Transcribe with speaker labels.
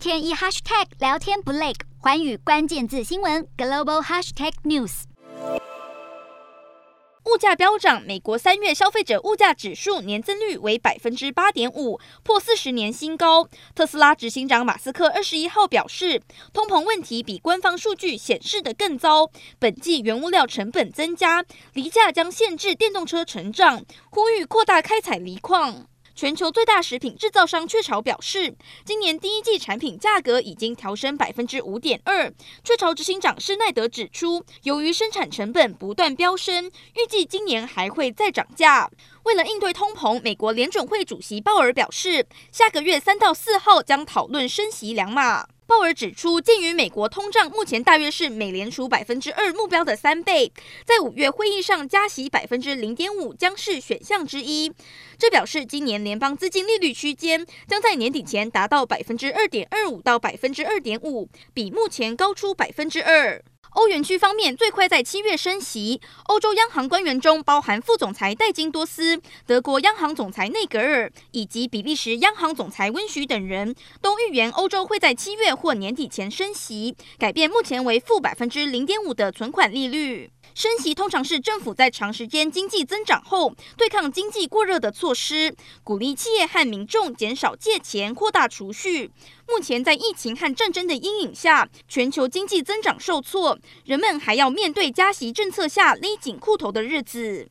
Speaker 1: 天一 hashtag 聊天不累，寰宇关键字新闻 global hashtag news。
Speaker 2: 物价飙涨，美国三月消费者物价指数年增率为百分之八点五，破四十年新高。特斯拉执行长马斯克二十一号表示，通膨问题比官方数据显示的更糟。本季原物料成本增加，锂价将限制电动车成长，呼吁扩大开采锂矿。全球最大食品制造商雀巢表示，今年第一季产品价格已经调升百分之五点二。雀巢执行长施耐德指出，由于生产成本不断飙升，预计今年还会再涨价。为了应对通膨，美国联准会主席鲍尔表示，下个月三到四号将讨论升息两码。鲍尔指出，鉴于美国通胀目前大约是美联储百分之二目标的三倍，在五月会议上加息百分之零点五将是选项之一。这表示今年联邦资金利率区间将在年底前达到百分之二点二五到百分之二点五，比目前高出百分之二。欧元区方面，最快在七月升息。欧洲央行官员中，包含副总裁戴金多斯、德国央行总裁内格尔以及比利时央行总裁温许等人，都预言欧洲会在七月或年底前升息，改变目前为负百分之零点五的存款利率。升息通常是政府在长时间经济增长后，对抗经济过热的措施，鼓励企业和民众减少借钱，扩大储蓄。目前在疫情和战争的阴影下，全球经济增长受挫，人们还要面对加息政策下勒紧裤头的日子。